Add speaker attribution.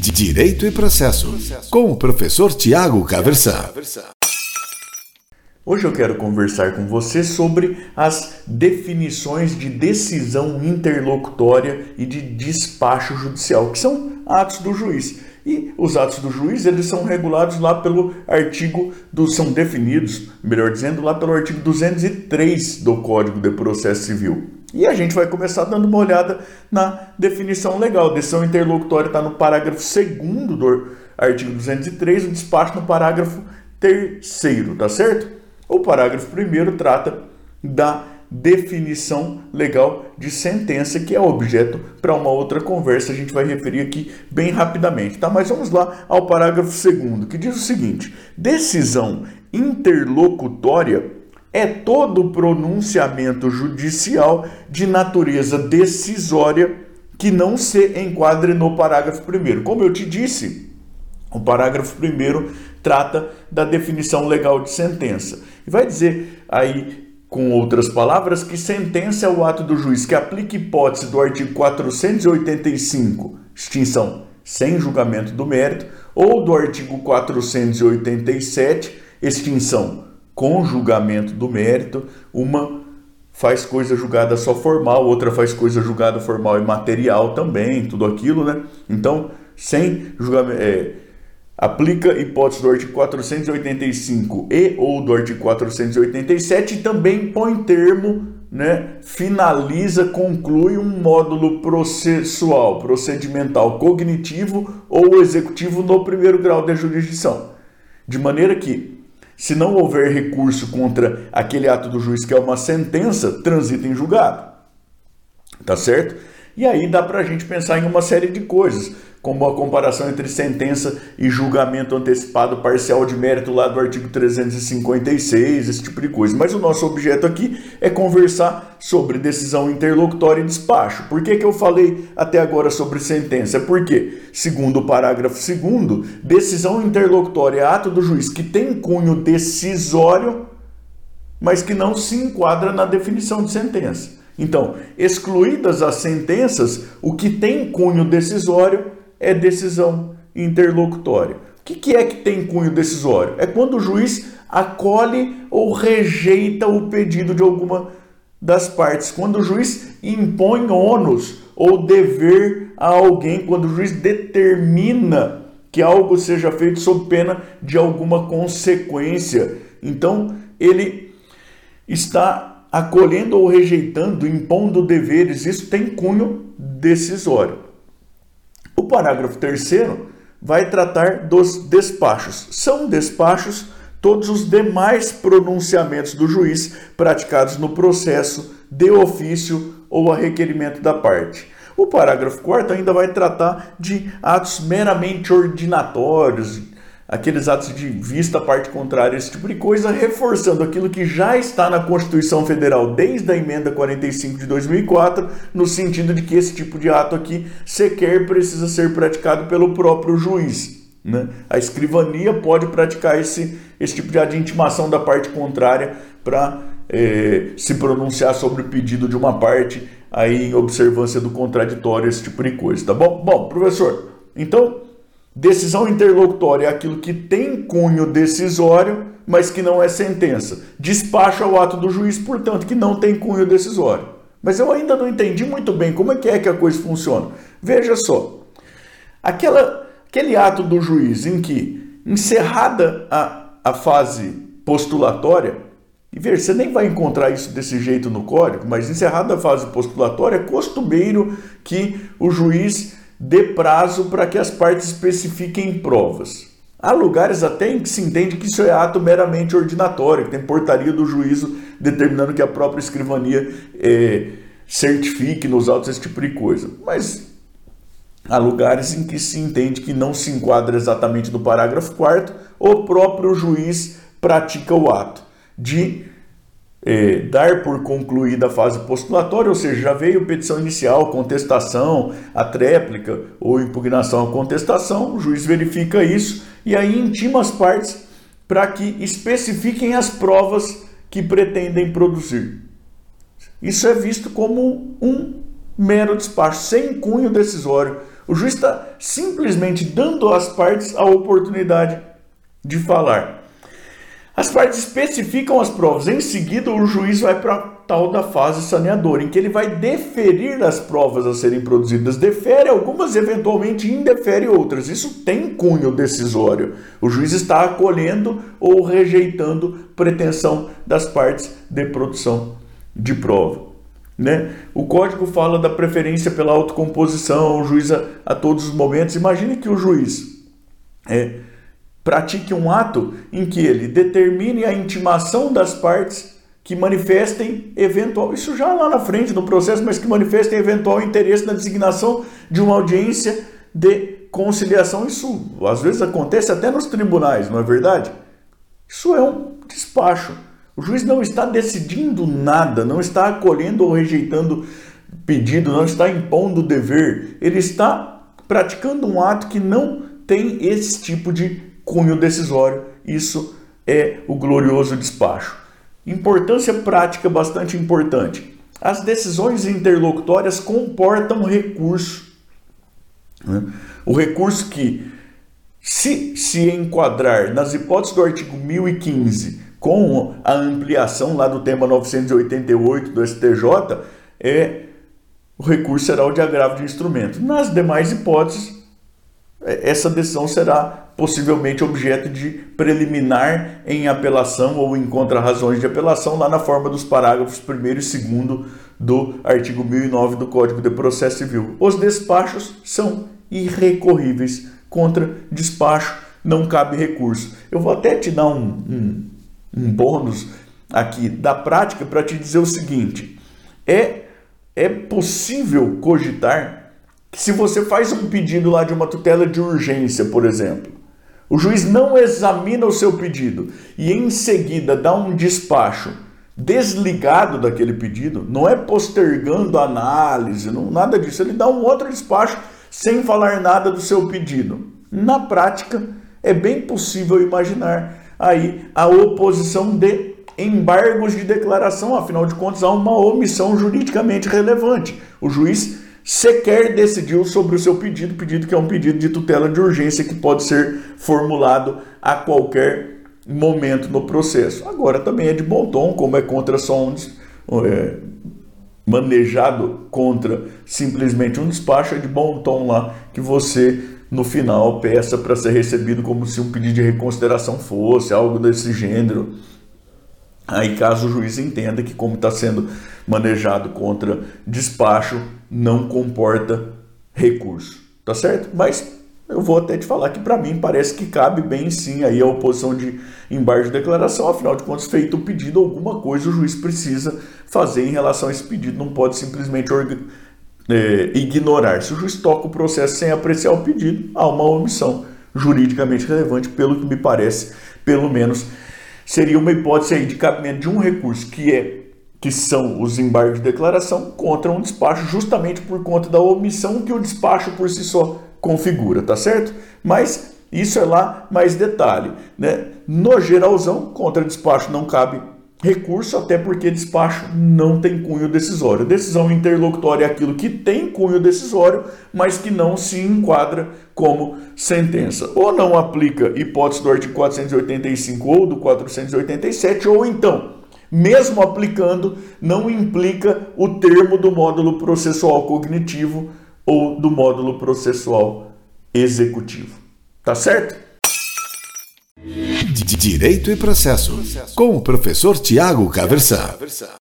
Speaker 1: Direito e Processo, com o professor Tiago Caversan.
Speaker 2: Hoje eu quero conversar com você sobre as definições de decisão interlocutória e de despacho judicial, que são atos do juiz. E os atos do juiz, eles são regulados lá pelo artigo do são definidos, melhor dizendo, lá pelo artigo 203 do Código de Processo Civil. E a gente vai começar dando uma olhada na definição legal. Decisão interlocutória está no parágrafo 2 do artigo 203, o despacho no parágrafo 3, tá certo? O parágrafo 1 trata da definição legal de sentença, que é objeto para uma outra conversa, a gente vai referir aqui bem rapidamente, tá? Mas vamos lá ao parágrafo 2 que diz o seguinte: decisão interlocutória é todo pronunciamento judicial de natureza decisória que não se enquadre no parágrafo 1. Como eu te disse, o parágrafo 1 trata da definição legal de sentença. E vai dizer aí, com outras palavras, que sentença é o ato do juiz que aplica hipótese do artigo 485, extinção sem julgamento do mérito, ou do artigo 487, extinção com julgamento do mérito, uma faz coisa julgada só formal, outra faz coisa julgada formal e material também, tudo aquilo, né? Então, sem julgamento. É, aplica hipótese do artigo 485 e ou do artigo 487 e também põe termo, né, finaliza, conclui um módulo processual, procedimental, cognitivo ou executivo no primeiro grau da jurisdição. De maneira que se não houver recurso contra aquele ato do juiz que é uma sentença, transita em julgado. Tá certo? E aí dá para a gente pensar em uma série de coisas como a comparação entre sentença e julgamento antecipado parcial de mérito lá do artigo 356, esse tipo de coisa. Mas o nosso objeto aqui é conversar sobre decisão interlocutória e despacho. Por que, que eu falei até agora sobre sentença? Porque, segundo o parágrafo 2, decisão interlocutória é ato do juiz que tem cunho decisório, mas que não se enquadra na definição de sentença. Então, excluídas as sentenças, o que tem cunho decisório é decisão interlocutória. O que, que é que tem cunho decisório? É quando o juiz acolhe ou rejeita o pedido de alguma das partes, quando o juiz impõe ônus ou dever a alguém, quando o juiz determina que algo seja feito sob pena de alguma consequência. Então, ele está acolhendo ou rejeitando, impondo deveres, isso tem cunho decisório. O parágrafo terceiro vai tratar dos despachos. São despachos todos os demais pronunciamentos do juiz praticados no processo, de ofício ou a requerimento da parte. O parágrafo 4 ainda vai tratar de atos meramente ordinatórios, aqueles atos de vista à parte contrária, esse tipo de coisa, reforçando aquilo que já está na Constituição Federal desde a emenda 45 de 2004, no sentido de que esse tipo de ato aqui sequer precisa ser praticado pelo próprio juiz. Né? A escrivania pode praticar esse, esse tipo de ato de intimação da parte contrária para é, se pronunciar sobre o pedido de uma parte aí em observância do contraditório, esse tipo de coisa, tá bom? Bom, professor, então Decisão interlocutória é aquilo que tem cunho decisório, mas que não é sentença. Despacho ao ato do juiz, portanto, que não tem cunho decisório. Mas eu ainda não entendi muito bem como é que é que a coisa funciona. Veja só. Aquela, aquele ato do juiz em que, encerrada a, a fase postulatória, e veja, você nem vai encontrar isso desse jeito no código, mas encerrada a fase postulatória, é costumeiro que o juiz dê prazo para que as partes especifiquem provas. Há lugares até em que se entende que isso é ato meramente ordinatório, que tem portaria do juízo determinando que a própria escrivania é, certifique nos autos esse tipo de coisa. Mas há lugares em que se entende que não se enquadra exatamente no parágrafo 4 o próprio juiz pratica o ato de é, dar por concluída a fase postulatória, ou seja, já veio petição inicial, contestação, a tréplica ou impugnação à contestação, o juiz verifica isso e aí intima as partes para que especifiquem as provas que pretendem produzir. Isso é visto como um mero despacho, sem cunho decisório. O juiz está simplesmente dando às partes a oportunidade de falar. As partes especificam as provas. Em seguida, o juiz vai para a tal da fase saneadora, em que ele vai deferir as provas a serem produzidas. Defere algumas, eventualmente indefere outras. Isso tem cunho decisório. O juiz está acolhendo ou rejeitando pretensão das partes de produção de prova. Né? O código fala da preferência pela autocomposição, o juiz a, a todos os momentos. Imagine que o juiz é, pratique um ato em que ele determine a intimação das partes que manifestem eventual, isso já lá na frente do processo, mas que manifestem eventual interesse na designação de uma audiência de conciliação. Isso às vezes acontece até nos tribunais, não é verdade? Isso é um despacho o juiz não está decidindo nada, não está acolhendo ou rejeitando pedido, não está impondo dever. Ele está praticando um ato que não tem esse tipo de cunho decisório. Isso é o glorioso despacho. Importância prática bastante importante. As decisões interlocutórias comportam recurso. Né? O recurso que, se se enquadrar nas hipóteses do artigo 1015 com a ampliação lá do tema 988 do STJ, é, o recurso será o de agravo de instrumento. Nas demais hipóteses, é, essa decisão será possivelmente objeto de preliminar em apelação ou em contra-razões de apelação, lá na forma dos parágrafos 1 e 2 do artigo 1009 do Código de Processo Civil. Os despachos são irrecorríveis. Contra despacho não cabe recurso. Eu vou até te dar um, um um bônus aqui da prática para te dizer o seguinte: é, é possível cogitar que se você faz um pedido lá de uma tutela de urgência, por exemplo, o juiz não examina o seu pedido e em seguida dá um despacho desligado daquele pedido, não é postergando a análise, não, nada disso, ele dá um outro despacho sem falar nada do seu pedido. Na prática, é bem possível imaginar aí a oposição de embargos de declaração, afinal de contas há uma omissão juridicamente relevante. O juiz sequer decidiu sobre o seu pedido, pedido que é um pedido de tutela de urgência que pode ser formulado a qualquer momento no processo. Agora também é de bom tom, como é contra sondes, é, manejado contra simplesmente um despacho, é de bom tom lá que você no final peça para ser recebido como se um pedido de reconsideração fosse, algo desse gênero. Aí, caso o juiz entenda que, como está sendo manejado contra despacho, não comporta recurso. Tá certo? Mas eu vou até te falar que, para mim, parece que cabe bem sim aí a oposição de embargo de declaração. Afinal de contas, feito o pedido, alguma coisa o juiz precisa fazer em relação a esse pedido. Não pode simplesmente é, ignorar. Se o juiz toca o processo sem apreciar o pedido, há uma omissão juridicamente relevante, pelo que me parece, pelo menos seria uma hipótese aí de cabimento de um recurso que é que são os embargos de declaração contra um despacho justamente por conta da omissão que o despacho por si só configura, tá certo? Mas isso é lá mais detalhe, né? No geralzão, contra despacho não cabe recurso, até porque despacho não tem cunho decisório. Decisão interlocutória é aquilo que tem cunho decisório, mas que não se enquadra como sentença. Ou não aplica hipótese do artigo 485 ou do 487, ou então, mesmo aplicando, não implica o termo do módulo processual cognitivo ou do módulo processual executivo. Tá certo?
Speaker 1: Direito e Processo, com o professor Tiago Caversan.